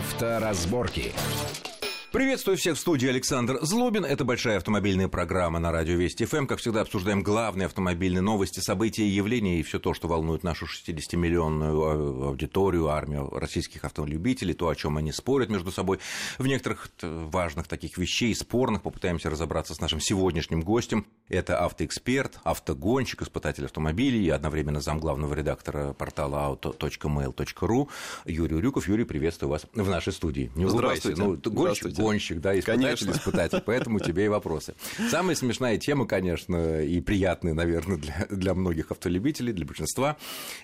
Авторазборки. Приветствую всех в студии Александр Злобин. Это большая автомобильная программа на радио Вести ФМ. Как всегда, обсуждаем главные автомобильные новости, события и явления и все то, что волнует нашу 60-миллионную аудиторию, армию российских автолюбителей, то, о чем они спорят между собой. В некоторых важных таких вещей, спорных, попытаемся разобраться с нашим сегодняшним гостем. Это автоэксперт, автогонщик, испытатель автомобилей и одновременно замглавного редактора портала auto.mail.ru Юрий Урюков. Юрий, приветствую вас в нашей студии. Не Здравствуйте. Ну, гонщик, гонщик, да, испытатель, испытатель, поэтому тебе и вопросы. Самая смешная тема, конечно, и приятная, наверное, для, для многих автолюбителей, для большинства,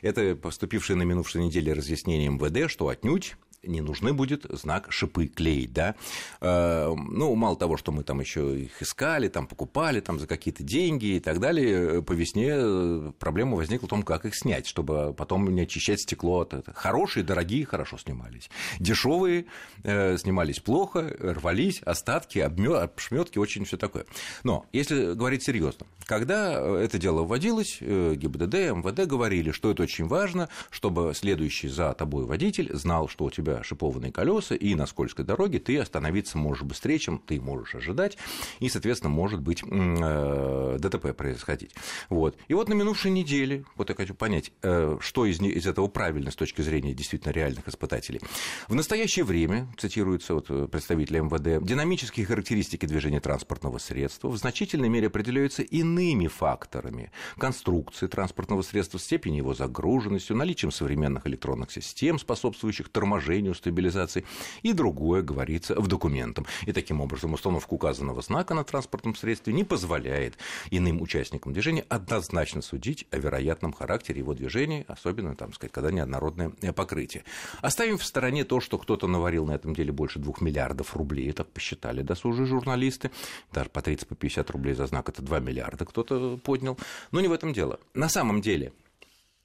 это поступившее на минувшей неделе разъяснение МВД, что отнюдь не нужны будет знак шипы клеить, да. Э, ну, мало того, что мы там еще их искали, там покупали там за какие-то деньги и так далее, по весне э, проблема возникла в том, как их снять, чтобы потом не очищать стекло от этого. Хорошие, дорогие хорошо снимались. Дешевые э, снимались плохо, рвались, остатки, обшметки, очень все такое. Но если говорить серьезно, когда это дело вводилось, ГИБДД, МВД говорили, что это очень важно, чтобы следующий за тобой водитель знал, что у тебя шипованные колеса, и на скользкой дороге ты остановиться можешь быстрее, чем ты можешь ожидать, и, соответственно, может быть э, ДТП происходить. Вот. И вот на минувшей неделе, вот я хочу понять, э, что из, из этого правильно с точки зрения действительно реальных испытателей. В настоящее время, цитируется вот представитель МВД, динамические характеристики движения транспортного средства в значительной мере определяются иными факторами конструкции транспортного средства, степени его загруженности, наличием современных электронных систем, способствующих торможению торможению, стабилизации, и другое говорится в документах. И таким образом установка указанного знака на транспортном средстве не позволяет иным участникам движения однозначно судить о вероятном характере его движения, особенно, там, сказать, когда неоднородное покрытие. Оставим в стороне то, что кто-то наварил на этом деле больше двух миллиардов рублей, так посчитали досужие журналисты, даже по 30 по 50 рублей за знак это 2 миллиарда кто-то поднял, но не в этом дело. На самом деле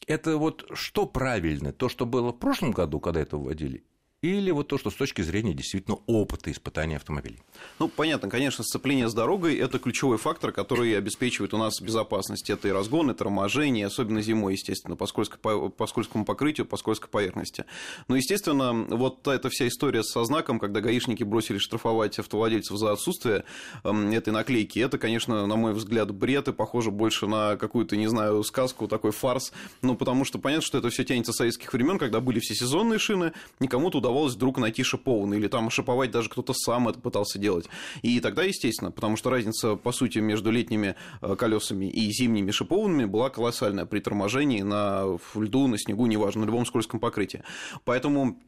это вот что правильно? То, что было в прошлом году, когда это вводили, или вот то, что с точки зрения действительно опыта испытания автомобилей? Ну, понятно, конечно, сцепление с дорогой – это ключевой фактор, который обеспечивает у нас безопасность. Это и разгон, и торможение, особенно зимой, естественно, по, скользко, по, скользкому покрытию, по скользкой поверхности. Но, естественно, вот эта вся история со знаком, когда гаишники бросили штрафовать автовладельцев за отсутствие э, этой наклейки, это, конечно, на мой взгляд, бред и похоже больше на какую-то, не знаю, сказку, такой фарс. Ну, потому что понятно, что это все тянется с советских времен, когда были все сезонные шины, никому туда удавалось вдруг найти шипованный, или там шиповать даже кто-то сам это пытался делать. И тогда, естественно, потому что разница, по сути, между летними э, колесами и зимними шипованными была колоссальная при торможении на льду, на снегу, неважно, на любом скользком покрытии. Поэтому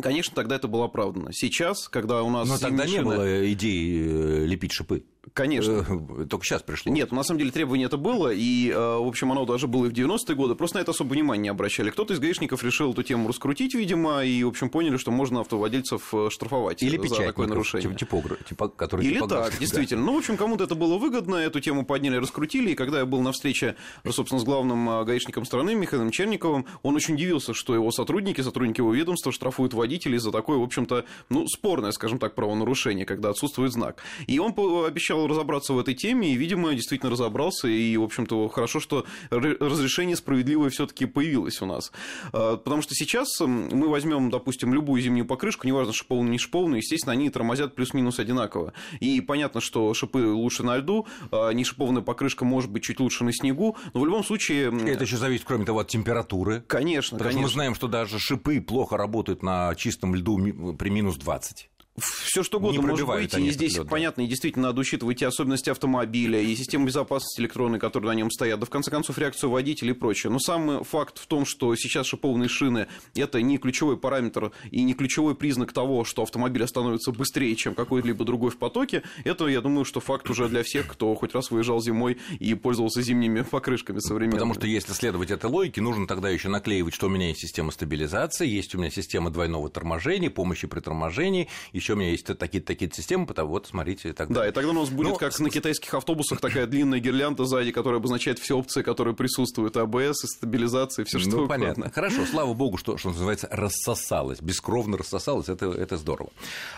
Конечно, тогда это было оправдано. Сейчас, когда у нас... Но тогда не было идеи э, лепить шипы. Конечно. Э, только сейчас пришло. Нет, на самом деле требование это было, и, э, в общем, оно даже было и в 90-е годы, просто на это особо внимания не обращали. Кто-то из гаишников решил эту тему раскрутить, видимо, и, в общем, поняли, что можно автовладельцев э, штрафовать Или за такое нарушение. Типограф, типа, который Или так, действительно. Да. Ну, в общем, кому-то это было выгодно, эту тему подняли, раскрутили, и когда я был на встрече, собственно, с главным гаишником страны Михаилом Черниковым, он очень удивился, что его сотрудники, сотрудники его ведомства штрафуют водителей за такое, в общем-то, ну, спорное, скажем так, правонарушение, когда отсутствует знак. И он обещал разобраться в этой теме, и, видимо, действительно разобрался, и, в общем-то, хорошо, что разрешение справедливое все таки появилось у нас. А, потому что сейчас мы возьмем, допустим, любую зимнюю покрышку, неважно, шиповную, не шиповную, естественно, они тормозят плюс-минус одинаково. И понятно, что шипы лучше на льду, а не шипованная покрышка может быть чуть лучше на снегу, но в любом случае... Это еще зависит, кроме того, от температуры. Конечно, Потому конечно. что мы знаем, что даже шипы плохо работают на чистом льду при минус 20 все что угодно может быть, и здесь, лед, понятно, и действительно надо учитывать и особенности автомобиля, и систему безопасности электронной, которые на нем стоят, да в конце концов реакцию водителя и прочее. Но сам факт в том, что сейчас шипованные шины – это не ключевой параметр и не ключевой признак того, что автомобиль остановится быстрее, чем какой-либо другой в потоке, это, я думаю, что факт уже для всех, кто хоть раз выезжал зимой и пользовался зимними покрышками современными. Потому что если следовать этой логике, нужно тогда еще наклеивать, что у меня есть система стабилизации, есть у меня система двойного торможения, помощи при торможении, еще у меня есть такие такие системы, потому вот, смотрите, и так далее. Да, и тогда у нас будет. Ну, как на китайских автобусах, такая длинная гирлянда сзади, которая обозначает все опции, которые присутствуют, АБС, и стабилизация, все что ну, угодно. понятно. Хорошо, слава богу, что, что называется, рассосалось, бескровно рассосалось, это, это здорово.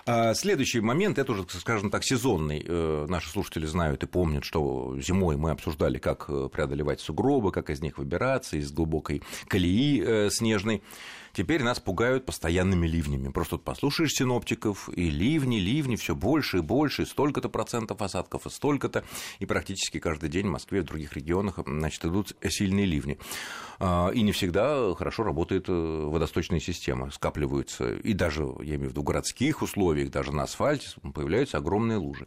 А следующий момент, это уже, скажем так, сезонный. Э, наши слушатели знают и помнят, что зимой мы обсуждали, как преодолевать сугробы, как из них выбираться, из глубокой колеи э, снежной. Теперь нас пугают постоянными ливнями. Просто тут послушаешь синоптиков, и ливни, ливни, все больше и больше, и столько-то процентов осадков, и столько-то. И практически каждый день в Москве, в других регионах, значит, идут сильные ливни. А, и не всегда хорошо работает э, водосточная система, скапливаются, и даже, я имею в виду, городских условиях, даже на асфальте появляются огромные лужи.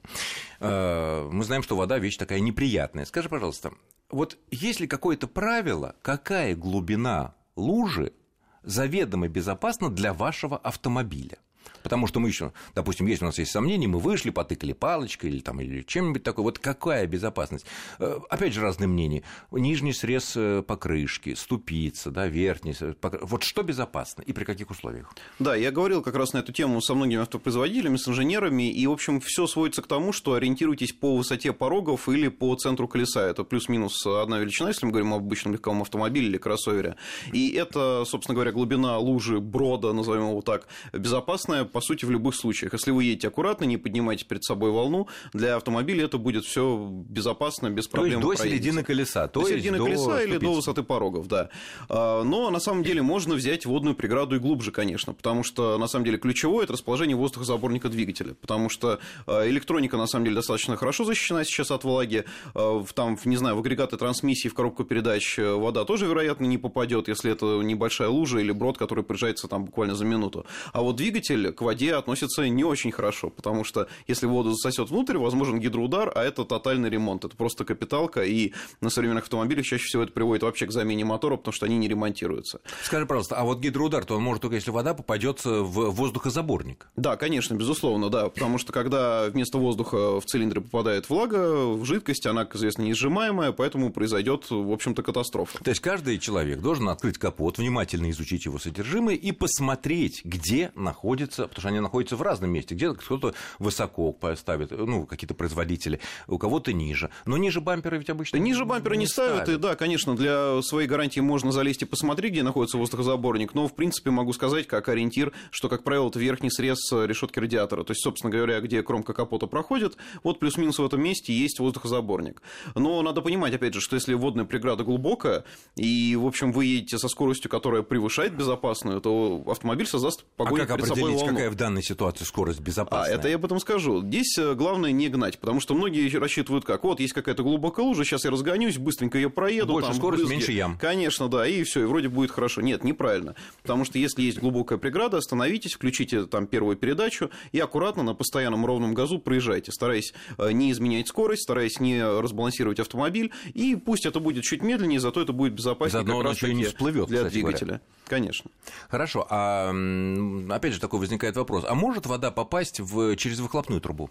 А, мы знаем, что вода вещь такая неприятная. Скажи, пожалуйста, вот есть ли какое-то правило, какая глубина лужи заведомо безопасна для вашего автомобиля? Потому что мы еще, допустим, если у нас есть сомнения, мы вышли, потыкали палочкой или, там, или чем-нибудь такое. Вот какая безопасность? Э, опять же, разные мнения. Нижний срез э, покрышки, ступица, да, верхний. Вот что безопасно и при каких условиях? Да, я говорил как раз на эту тему со многими автопроизводителями, с инженерами, и, в общем, все сводится к тому, что ориентируйтесь по высоте порогов или по центру колеса. Это плюс-минус одна величина, если мы говорим об обычном легковом автомобиле или кроссовере. И это, собственно говоря, глубина лужи, брода, назовем его так, безопасная по сути, в любых случаях. Если вы едете аккуратно, не поднимайте перед собой волну, для автомобиля это будет все безопасно, без проблем. То есть до середины колеса. То до середины до колеса ступицы. или до высоты порогов, да. А, но на самом деле можно взять водную преграду и глубже, конечно, потому что на самом деле ключевое это расположение воздухозаборника двигателя, потому что а, электроника на самом деле достаточно хорошо защищена сейчас от влаги. А, там, не знаю, в агрегаты трансмиссии, в коробку передач э, вода тоже, вероятно, не попадет, если это небольшая лужа или брод, который приезжается там буквально за минуту. А вот двигатель к воде относятся не очень хорошо, потому что если воду засосет внутрь, возможен гидроудар, а это тотальный ремонт, это просто капиталка, и на современных автомобилях чаще всего это приводит вообще к замене мотора, потому что они не ремонтируются. Скажи, пожалуйста, а вот гидроудар, то он может только если вода попадет в воздухозаборник? Да, конечно, безусловно, да, потому что когда вместо воздуха в цилиндры попадает влага, в жидкость, она, как известно, не сжимаемая, поэтому произойдет, в общем-то, катастрофа. То есть каждый человек должен открыть капот, внимательно изучить его содержимое и посмотреть, где находится, потому что они находится в разном месте. Где-то кто-то высоко поставит, ну, какие-то производители, у кого-то ниже. Но ниже бампера ведь обычно Ниже бампера не, не ставят, ставят, и да, конечно, для своей гарантии можно залезть и посмотреть, где находится воздухозаборник, но, в принципе, могу сказать, как ориентир, что, как правило, это верхний срез решетки радиатора. То есть, собственно говоря, где кромка капота проходит, вот плюс-минус в этом месте есть воздухозаборник. Но надо понимать, опять же, что если водная преграда глубокая, и, в общем, вы едете со скоростью, которая превышает безопасную, то автомобиль создаст погоню а как перед собой волну. какая в данной ситуации скорость безопасная. А, это я об этом скажу. Здесь э, главное не гнать, потому что многие рассчитывают как, вот есть какая-то глубокая лужа, сейчас я разгонюсь, быстренько ее проеду. Больше там, скорость, брызги. меньше ям. Конечно, да, и все, и вроде будет хорошо. Нет, неправильно. Потому что если есть глубокая преграда, остановитесь, включите там первую передачу и аккуратно на постоянном ровном газу проезжайте, стараясь э, не изменять скорость, стараясь не разбалансировать автомобиль, и пусть это будет чуть медленнее, зато это будет безопаснее Заодно как раз таки не всплывет, для двигателя. Говоря. Конечно. Хорошо. А опять же такой возникает вопрос. А может вода попасть в, через выхлопную трубу?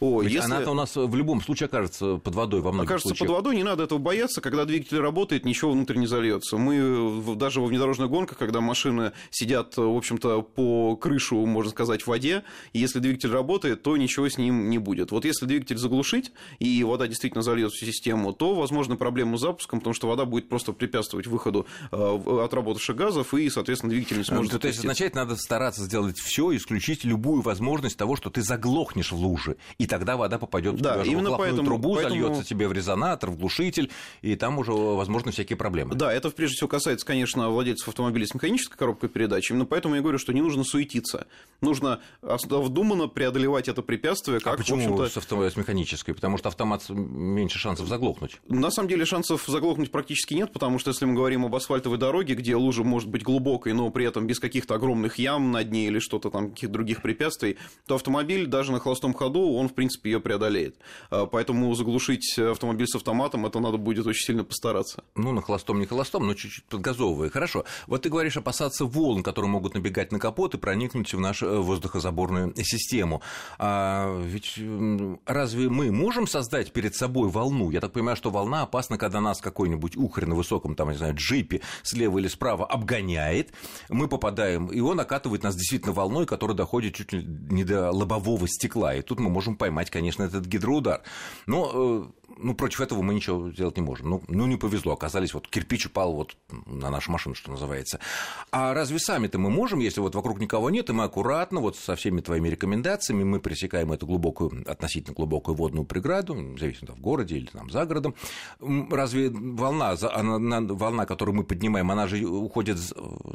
О, Ведь если... она-то у нас в любом случае окажется под водой во многих окажется случаях. под водой, не надо этого бояться. Когда двигатель работает, ничего внутрь не зальется. Мы даже во внедорожных гонках, когда машины сидят, в общем-то, по крышу, можно сказать, в воде, и если двигатель работает, то ничего с ним не будет. Вот если двигатель заглушить, и вода действительно зальет всю систему, то, возможно, проблема с запуском, потому что вода будет просто препятствовать выходу э, отработавших газов, и, соответственно, двигатель не сможет... То есть, означает, надо стараться сделать все, исключить любую возможность того, что ты заглохнешь в луже, и и тогда вода попадет да, в именно поэтому, трубу, поэтому... зальется тебе в резонатор, в глушитель, и там уже возможны всякие проблемы. Да, это прежде всего касается, конечно, владельцев автомобилей с механической коробкой передач. Именно поэтому я говорю, что не нужно суетиться. Нужно вдуманно преодолевать это препятствие. Как, а почему с, авто... с механической? Потому что автомат меньше шансов заглохнуть. На самом деле шансов заглохнуть практически нет, потому что если мы говорим об асфальтовой дороге, где лужа может быть глубокой, но при этом без каких-то огромных ям на дне или что-то там, каких-то других препятствий, то автомобиль даже на холостом ходу, он, принципе, ее преодолеет. А, поэтому заглушить автомобиль с автоматом, это надо будет очень сильно постараться. Ну, на холостом, не холостом, но чуть-чуть подгазовывая. Хорошо. Вот ты говоришь опасаться волн, которые могут набегать на капот и проникнуть в нашу э, воздухозаборную систему. А ведь разве мы можем создать перед собой волну? Я так понимаю, что волна опасна, когда нас какой-нибудь ухарь на высоком, там, не знаю, джипе слева или справа обгоняет, мы попадаем, и он окатывает нас действительно волной, которая доходит чуть ли не до лобового стекла, и тут мы можем поймать, конечно, этот гидроудар. Но ну, против этого мы ничего сделать не можем. Ну, ну, не повезло, оказались, вот кирпич упал вот на нашу машину, что называется. А разве сами-то мы можем, если вот вокруг никого нет, и мы аккуратно, вот со всеми твоими рекомендациями, мы пересекаем эту глубокую, относительно глубокую водную преграду, зависит в городе или там за городом, разве волна, она, волна, которую мы поднимаем, она же уходит,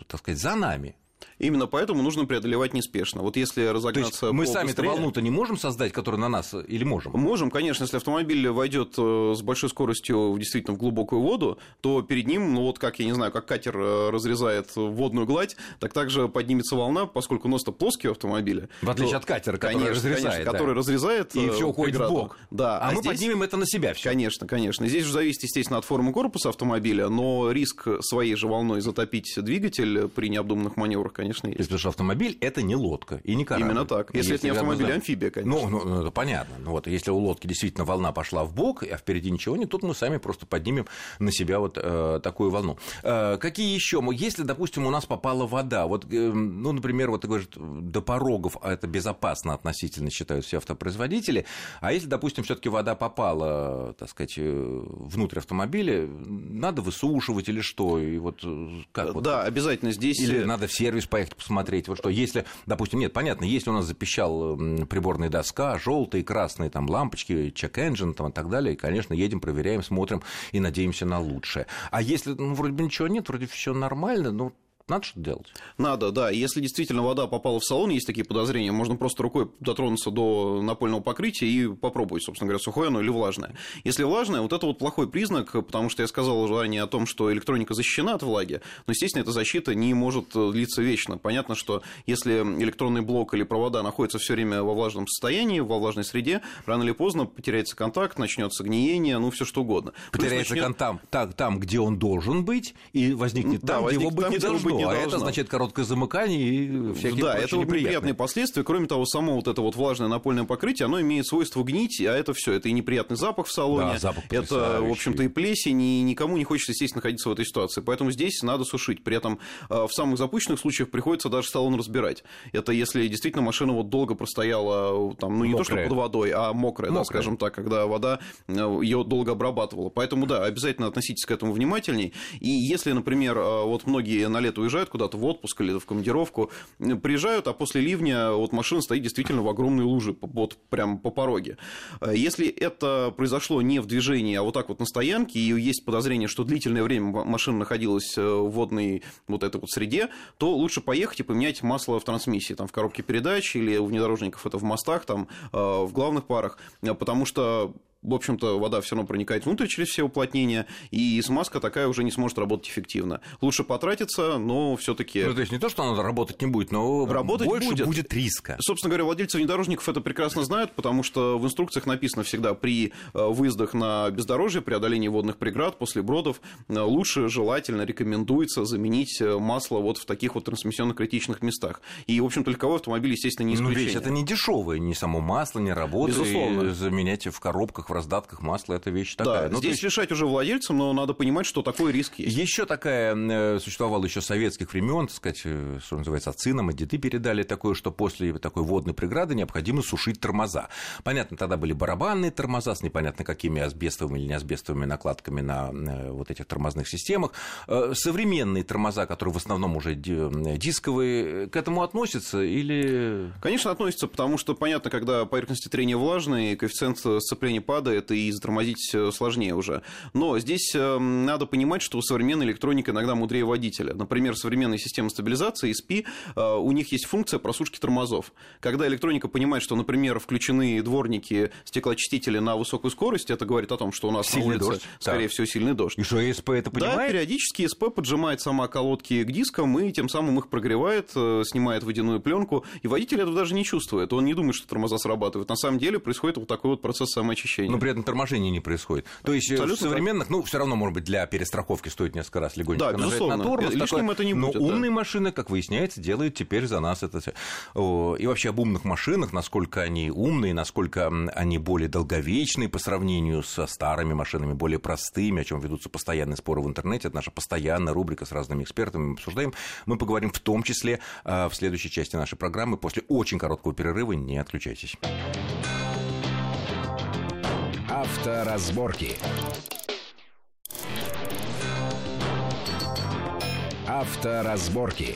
так сказать, за нами, Именно поэтому нужно преодолевать неспешно. Вот если разогнаться... мы сами-то волну-то не можем создать, которая на нас, или можем? Можем, конечно. Если автомобиль войдет э, с большой скоростью действительно в глубокую воду, то перед ним, ну вот как, я не знаю, как катер э, разрезает водную гладь, так также поднимется волна, поскольку нос-то плоский у автомобиля. В отличие то, от катера, который конечно, разрезает. Конечно, да. который разрезает И все уходит в бок. Да. А, а мы здесь... поднимем это на себя все. Конечно, конечно. Здесь же зависит, естественно, от формы корпуса автомобиля, но риск своей же волной затопить двигатель при необдуманных маневрах, конечно, есть. Потому что автомобиль – это не лодка и не корабль. Именно так. Если, если это не автомобиль, а амфибия, конечно. Ну, ну, ну это понятно. Ну, вот, если у лодки действительно волна пошла в бок, а впереди ничего нет, тут мы сами просто поднимем на себя вот э, такую волну. Э, какие еще? Если, допустим, у нас попала вода, вот, э, ну, например, вот ты говоришь, до порогов а это безопасно относительно считают все автопроизводители, а если, допустим, все таки вода попала, так сказать, э, внутрь автомобиля, надо высушивать или что? И вот э, как? Вот, да, обязательно здесь... Или надо в сервис поехать посмотреть? Вот что, если, допустим, нет, понятно, если у нас запищал приборная доска, желтые, красные там лампочки, check-engine там, и так далее, и, конечно, едем, проверяем, смотрим и надеемся на лучшее. А если, ну, вроде бы ничего нет, вроде все нормально, ну, надо что-то делать? Надо, да. Если действительно вода попала в салон, есть такие подозрения, можно просто рукой дотронуться до напольного покрытия и попробовать, собственно говоря, сухое оно или влажное. Если влажное, вот это вот плохой признак, потому что я сказал ранее о том, что электроника защищена от влаги, но, естественно, эта защита не может длиться вечно. Понятно, что если электронный блок или провода находятся все время во влажном состоянии, во влажной среде, рано или поздно потеряется контакт, начнется гниение, ну, все что угодно. Потеряется начнет... контакт там, там, где он должен быть, и возникнет там, да, где его быть не должно не а это значит короткое замыкание и всякие Да, это вот неприятные последствия. Кроме того, само вот это вот влажное напольное покрытие, оно имеет свойство гнить, а это все. Это и неприятный запах в салоне, да, запах это, в общем-то, и плесень, и никому не хочется, естественно, находиться в этой ситуации. Поэтому здесь надо сушить. При этом э, в самых запущенных случаях приходится даже салон разбирать. Это если действительно машина вот долго простояла, там, ну не мокрая. то, что под водой, а мокрая, мокрая. Да, скажем так, когда вода э, ее долго обрабатывала. Поэтому, да, обязательно относитесь к этому внимательней. И если, например, э, вот многие на лето уезжают куда-то в отпуск или в командировку, приезжают, а после ливня вот машина стоит действительно в огромной луже, вот прямо по пороге. Если это произошло не в движении, а вот так вот на стоянке, и есть подозрение, что длительное время машина находилась э, в водной вот этой вот среде, то лучше поехать и поменять масло в трансмиссии, там, в коробке передач или у внедорожников это в мостах, там, э, в главных парах, потому что в общем-то, вода все равно проникает внутрь через все уплотнения, и смазка такая уже не сможет работать эффективно. Лучше потратиться, но все-таки. Ну, то есть не то, что она работать не будет, но работать больше будет. будет риска. Собственно говоря, владельцы внедорожников это прекрасно знают, потому что в инструкциях написано всегда при э, выездах на бездорожье, преодолении водных преград после бродов, э, лучше желательно рекомендуется заменить э, масло вот в таких вот трансмиссионно-критичных местах. И, в общем-то, легковой автомобиль, естественно, не исключение. Ну, ведь это не дешевое, ни само масло, ни работа. Безусловно. заменять в коробках в раздатках масла это вещь такая. Да, ну, здесь есть... решать уже владельцам, но надо понимать, что такой риск есть. Еще такая э, существовала еще советских времен, так сказать, э, что называется, отцы нам и деды передали такое, что после такой водной преграды необходимо сушить тормоза. Понятно, тогда были барабанные тормоза с непонятно какими асбестовыми или неасбестовыми накладками на э, вот этих тормозных системах. Современные тормоза, которые в основном уже дисковые, к этому относятся или... Конечно, относятся, потому что, понятно, когда поверхности трения влажные, коэффициент сцепления падает, и и затормозить э, сложнее уже. Но здесь э, надо понимать, что современная электроника иногда мудрее водителя. Например, современные системы стабилизации, SP, э, у них есть функция просушки тормозов. Когда электроника понимает, что, например, включены дворники, стеклоочистители на высокую скорость, это говорит о том, что у нас сильный на улице, дождь. скорее да. всего, сильный дождь. И что ЕСП это понимает? Да, периодически ЕСП поджимает сама колодки к дискам и тем самым их прогревает, снимает водяную пленку, и водитель этого даже не чувствует. Он не думает, что тормоза срабатывают. На самом деле происходит вот такой вот процесс самоочищения. Но при этом торможения не происходит. То есть э, Абсолютно современных, так. ну, все равно, может быть, для перестраховки стоит несколько раз легонько да, нажать на тормоз. Такое, это не но будет, умные да. машины, как выясняется, делают теперь за нас это все. И вообще об умных машинах, насколько они умные, насколько они более долговечные по сравнению со старыми машинами, более простыми, о чем ведутся постоянные споры в интернете. Это наша постоянная рубрика с разными экспертами. Мы обсуждаем. Мы поговорим в том числе а, в следующей части нашей программы после очень короткого перерыва. Не отключайтесь. Авторазборки. Авторазборки.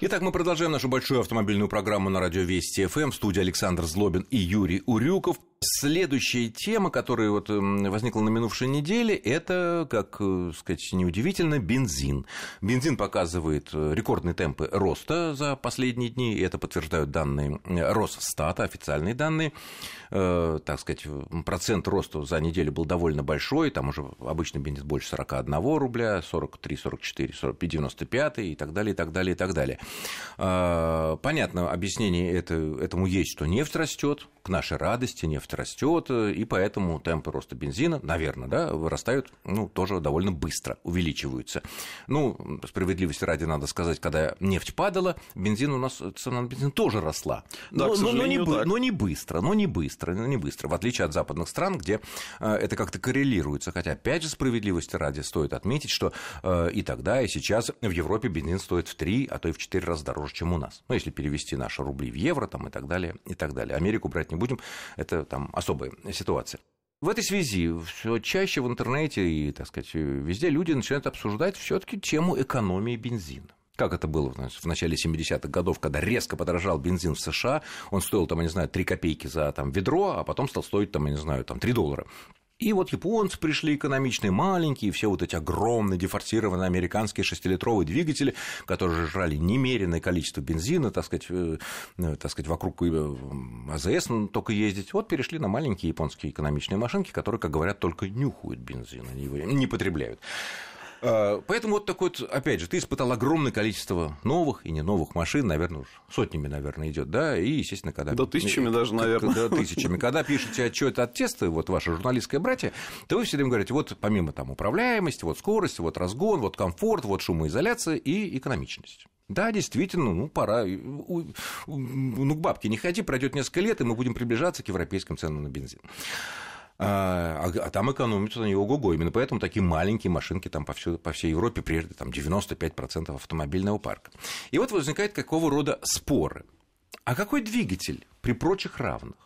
Итак, мы продолжаем нашу большую автомобильную программу на радио Вести ФМ. В студии Александр Злобин и Юрий Урюков. Следующая тема, которая вот возникла на минувшей неделе, это, как э, сказать, неудивительно, бензин. Бензин показывает э, рекордные темпы роста за последние дни, и это подтверждают данные э, Росстата, официальные данные. Так сказать, процент роста за неделю был довольно большой, там уже обычно бензин больше 41 рубля, 43, 44, 45, 95 и так далее, и так далее, и так далее. Понятно, объяснение это, этому есть, что нефть растет, к нашей радости нефть растет, и поэтому темпы роста бензина, наверное, да, вырастают ну, тоже довольно быстро, увеличиваются. Ну, справедливости ради надо сказать, когда нефть падала, бензин у нас, цена на бензин тоже росла. Да, но, но, не, так. но не быстро, но не быстро, но не быстро, в отличие от западных стран, где э, это как-то коррелируется. Хотя, опять же, справедливости ради стоит отметить, что э, и тогда, и сейчас в Европе бензин стоит в 3, а то и в 4 раза дороже, чем у нас. Ну, если перевести наши рубли в евро там, и так далее, и так далее. Америку брать не не будем, это там особая ситуация. В этой связи все чаще в интернете и, так сказать, везде люди начинают обсуждать все-таки тему экономии бензина. Как это было в начале 70-х годов, когда резко подорожал бензин в США, он стоил, там, я не знаю, 3 копейки за там, ведро, а потом стал стоить, там, я не знаю, там, 3 доллара. И вот японцы пришли экономичные, маленькие, все вот эти огромные дефорсированные американские шестилитровые двигатели, которые жрали немеренное количество бензина, так сказать, э, э, так сказать вокруг э, АЗС только ездить. Вот перешли на маленькие японские экономичные машинки, которые, как говорят, только нюхают бензин, они его не потребляют. А, поэтому вот такой вот, опять же, ты испытал огромное количество новых и не новых машин, наверное, уж сотнями, наверное, идет, да, и, естественно, когда... Да тысячами даже, наверное. Да, тысячами. Когда пишете отчет от теста, вот ваше журналистское братья, то вы все время говорите, вот помимо там управляемости, вот скорости, вот разгон, вот комфорт, вот шумоизоляция и экономичность. Да, действительно, ну, пора. Ну, к бабке не ходи, пройдет несколько лет, и мы будем приближаться к европейским ценам на бензин. А, а, а там экономят они ого-го. Именно поэтому такие маленькие машинки там по, всю, по всей Европе, прежде там 95% автомобильного парка. И вот возникает какого рода споры. А какой двигатель при прочих равных?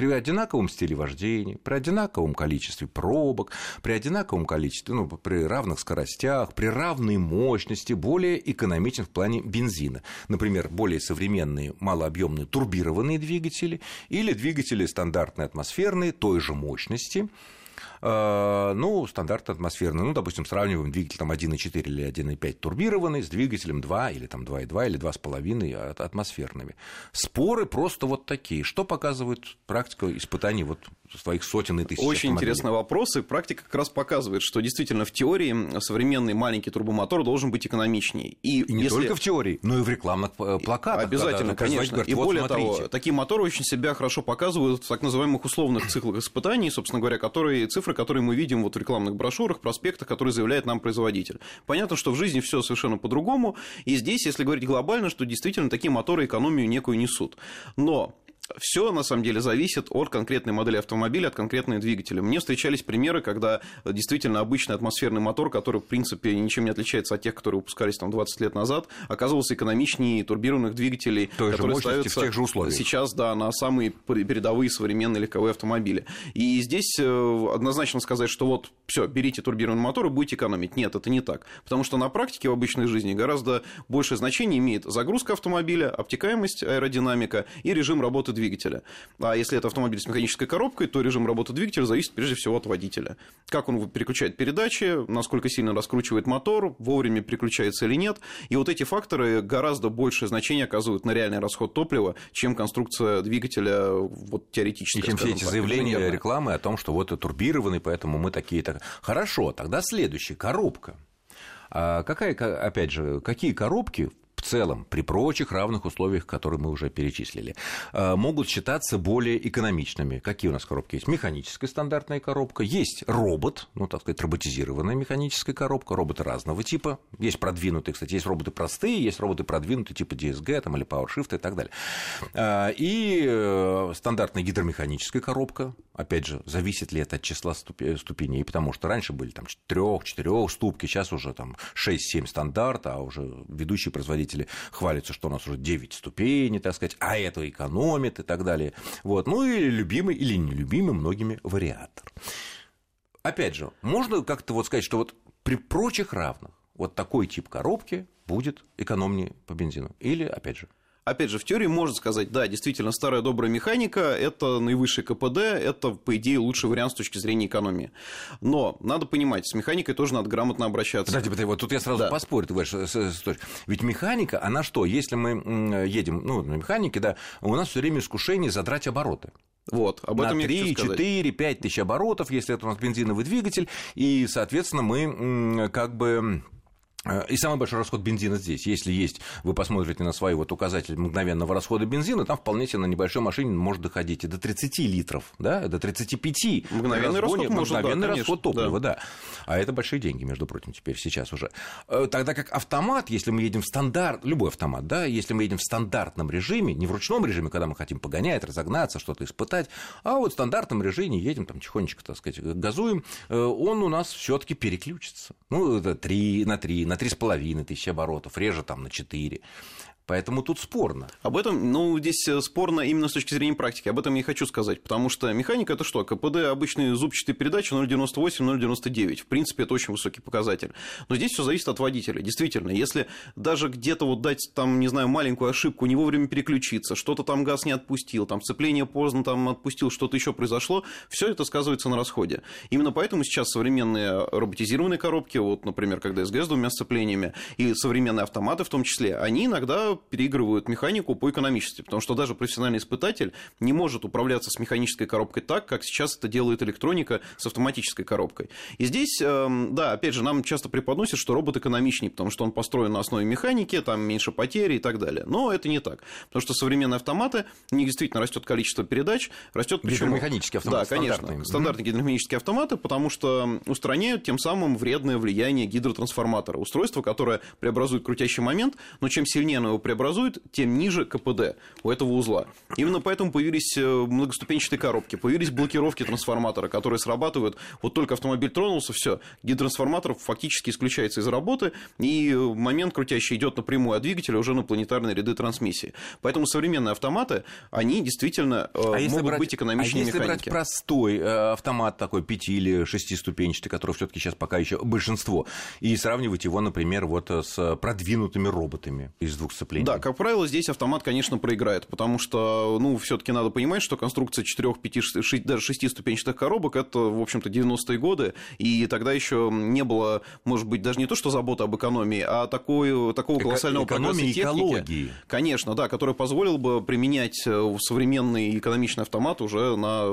При одинаковом стиле вождения, при одинаковом количестве пробок, при одинаковом количестве, ну, при равных скоростях, при равной мощности, более экономичен в плане бензина. Например, более современные малообъемные турбированные двигатели или двигатели стандартные атмосферные той же мощности, ну, стандарт атмосферный. Ну, допустим, сравниваем двигатель там 1,4 или 1,5 турбированный с двигателем 2 или там 2,2 или 2,5 атмосферными. Споры просто вот такие. Что показывает практика испытаний вот своих сотен и тысяч Очень интересный вопрос, и практика как раз показывает, что действительно в теории современный маленький турбомотор должен быть экономичнее. И, и не если... только в теории, но и в рекламных э, плакатах. Обязательно, конечно. Говорит, и вот более смотрите. того, такие моторы очень себя хорошо показывают в так называемых условных циклах испытаний, собственно говоря, которые цифры цифры, которые мы видим вот в рекламных брошюрах, проспектах, которые заявляет нам производитель. Понятно, что в жизни все совершенно по-другому, и здесь, если говорить глобально, что действительно такие моторы экономию некую несут. Но все на самом деле зависит от конкретной модели автомобиля, от конкретного двигателя. Мне встречались примеры, когда действительно обычный атмосферный мотор, который, в принципе, ничем не отличается от тех, которые выпускались там 20 лет назад, оказывался экономичнее турбированных двигателей, Той которые ставятся в тех же условиях. сейчас да, на самые передовые современные легковые автомобили. И здесь э, однозначно сказать, что вот все, берите турбированный мотор и будете экономить. Нет, это не так. Потому что на практике в обычной жизни гораздо большее значение имеет загрузка автомобиля, обтекаемость, аэродинамика и режим работы двигателя. А если это автомобиль с механической коробкой, то режим работы двигателя зависит прежде всего от водителя. Как он переключает передачи, насколько сильно раскручивает мотор, вовремя переключается или нет. И вот эти факторы гораздо большее значение оказывают на реальный расход топлива, чем конструкция двигателя вот, теоретически. И чем все эти так, заявления рекламы о том, что вот это турбированный, поэтому мы такие-то. Хорошо, тогда следующий коробка. А какая, опять же, какие коробки в целом, при прочих равных условиях, которые мы уже перечислили, э, могут считаться более экономичными. Какие у нас коробки есть? Механическая стандартная коробка, есть робот, ну, так сказать, роботизированная механическая коробка, роботы разного типа, есть продвинутые, кстати, есть роботы простые, есть роботы продвинутые типа DSG там, или PowerShift и так далее. Э, и э, стандартная гидромеханическая коробка, опять же, зависит ли это от числа ступеней, потому что раньше были там 3-4 ступки, сейчас уже там 6-7 стандарт, а уже ведущие производители автолюбители хвалятся, что у нас уже 9 ступеней, так сказать, а это экономит и так далее. Вот. Ну и любимый или нелюбимый многими вариатор. Опять же, можно как-то вот сказать, что вот при прочих равных вот такой тип коробки будет экономнее по бензину? Или, опять же, Опять же, в теории можно сказать, да, действительно, старая добрая механика – это наивысший КПД, это, по идее, лучший вариант с точки зрения экономии. Но надо понимать, с механикой тоже надо грамотно обращаться. Подожди, подожди, вот тут я сразу да. поспорю, ты говоришь, ведь механика, она что, если мы едем, ну, на механике, да, у нас все время искушение задрать обороты. Вот, об этом на 3, 4, 5 тысяч оборотов, если это у нас бензиновый двигатель, и, соответственно, мы как бы и самый большой расход бензина здесь. Если есть, вы посмотрите на свой вот указатель мгновенного расхода бензина, там вполне себе на небольшой машине может доходить и до 30 литров, да, до 35. Мгновенный расход может, Мгновенный да, расход топлива, да. да. А это большие деньги, между прочим, теперь сейчас уже. Э, тогда как автомат, если мы едем в стандарт, любой автомат, да, если мы едем в стандартном режиме, не в ручном режиме, когда мы хотим погонять, разогнаться, что-то испытать, а вот в стандартном режиме едем там тихонечко, так сказать, газуем, э, он у нас все таки переключится. Ну, это 3 на 3, на 3,5 тысячи оборотов, реже там на 4. Поэтому тут спорно. Об этом, ну, здесь э, спорно именно с точки зрения практики. Об этом я и хочу сказать. Потому что механика это что? КПД обычные зубчатые передачи 0,98, 0,99. В принципе, это очень высокий показатель. Но здесь все зависит от водителя. Действительно, если даже где-то вот дать там, не знаю, маленькую ошибку, не вовремя переключиться, что-то там газ не отпустил, там сцепление поздно там отпустил, что-то еще произошло, все это сказывается на расходе. Именно поэтому сейчас современные роботизированные коробки, вот, например, когда СГС с двумя сцеплениями, и современные автоматы в том числе, они иногда переигрывают механику по экономичности, потому что даже профессиональный испытатель не может управляться с механической коробкой так, как сейчас это делает электроника с автоматической коробкой. И здесь, эм, да, опять же, нам часто преподносят, что робот экономичнее, потому что он построен на основе механики, там меньше потери и так далее. Но это не так, потому что современные автоматы, у них действительно растет количество передач, растет причем механические автоматы. Да, конечно, стандартные, стандартные гидромеханические автоматы, потому что устраняют тем самым вредное влияние гидротрансформатора, устройство, которое преобразует крутящий момент, но чем сильнее оно его преобразует, тем ниже КПД у этого узла. Именно поэтому появились э, многоступенчатые коробки, появились блокировки трансформатора, которые срабатывают, вот только автомобиль тронулся, все, гидротрансформатор фактически исключается из работы, и момент крутящий идет напрямую от двигателя уже на планетарные ряды трансмиссии. Поэтому современные автоматы, они действительно э, а могут брать, быть экономичнее а если механики. брать простой э, автомат такой пяти или шестиступенчатый, который все-таки сейчас пока еще большинство, и сравнивать его, например, вот с продвинутыми роботами из двух сцеплений, да, как правило, здесь автомат, конечно, проиграет, потому что, ну, все-таки надо понимать, что конструкция 4, 5, 6, даже 6 ступенчатых коробок это, в общем-то, 90-е годы, и тогда еще не было, может быть, даже не то, что забота об экономии, а такой, такого колоссального Эко- прогресса техники. экологии. Конечно, да, который позволил бы применять э, современный экономичный автомат уже на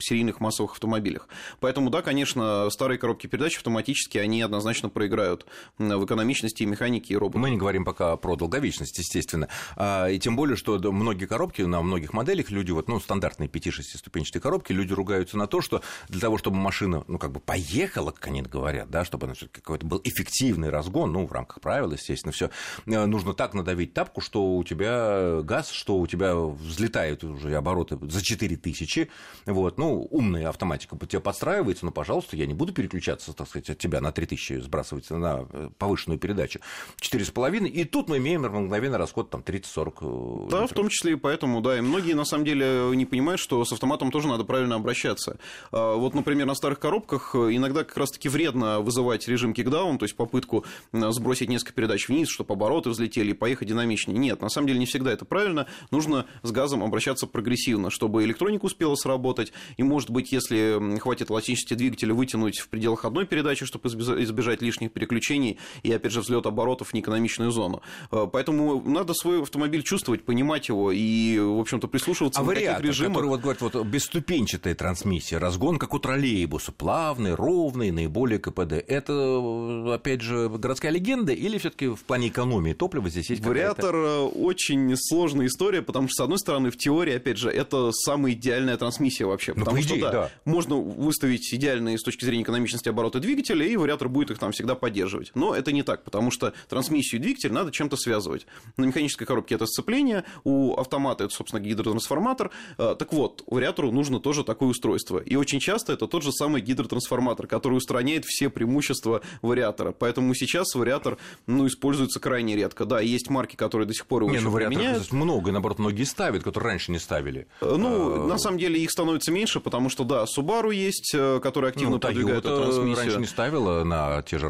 серийных массовых автомобилях. Поэтому, да, конечно, старые коробки передач автоматически, они однозначно проиграют в экономичности и механике и роботах. Мы не говорим пока про долговечность естественно. А, и тем более, что многие коробки на многих моделях люди, вот, ну, стандартные 5-6 ступенчатые коробки, люди ругаются на то, что для того, чтобы машина, ну, как бы поехала, как они говорят, да, чтобы она какой-то был эффективный разгон, ну, в рамках правил, естественно, все, э, нужно так надавить тапку, что у тебя газ, что у тебя взлетают уже обороты за 4000, вот, ну, умная автоматика под тебя подстраивается, но, пожалуйста, я не буду переключаться, так сказать, от тебя на 3000 сбрасывать на э, повышенную передачу 4,5, и тут мы имеем мгновенно мгновенно расход там 30-40 э, Да, в том числе и поэтому, да. И многие, на самом деле, не понимают, что с автоматом тоже надо правильно обращаться. А, вот, например, на старых коробках иногда как раз-таки вредно вызывать режим кикдаун, то есть попытку сбросить несколько передач вниз, чтобы обороты взлетели и поехать динамичнее. Нет, на самом деле не всегда это правильно. Нужно с газом обращаться прогрессивно, чтобы электроника успела сработать. И, может быть, если хватит эластичности двигателя, вытянуть в пределах одной передачи, чтобы избежать лишних переключений и, опять же, взлет оборотов в неэкономичную зону. А, поэтому надо свой автомобиль чувствовать, понимать его и, в общем-то, прислушиваться а на вариатор, таких режимах. который вот говорит, вот бесступенчатая трансмиссия, разгон, как у троллейбуса, плавный, ровный, наиболее КПД. Это, опять же, городская легенда или все таки в плане экономии топлива здесь есть Вариатор э, очень сложная история, потому что, с одной стороны, в теории, опять же, это самая идеальная трансмиссия вообще. Ну, потому идее, что, да, да, можно выставить идеальные с точки зрения экономичности обороты двигателя, и вариатор будет их там всегда поддерживать. Но это не так, потому что трансмиссию и двигатель надо чем-то связывать. На механической коробке это сцепление, у автомата это, собственно, гидротрансформатор. Э, так вот, вариатору нужно тоже такое устройство. И очень часто это тот же самый гидротрансформатор, который устраняет все преимущества вариатора. Поэтому сейчас вариатор ну, используется крайне редко. Да, есть марки, которые до сих пор его не, ну, применяют. много, наоборот, многие ставят, которые раньше не ставили. Э, ну, на самом деле их становится меньше, потому что, да, Subaru есть, который активно ну, продвигает эту трансмиссию. раньше не ставила на те же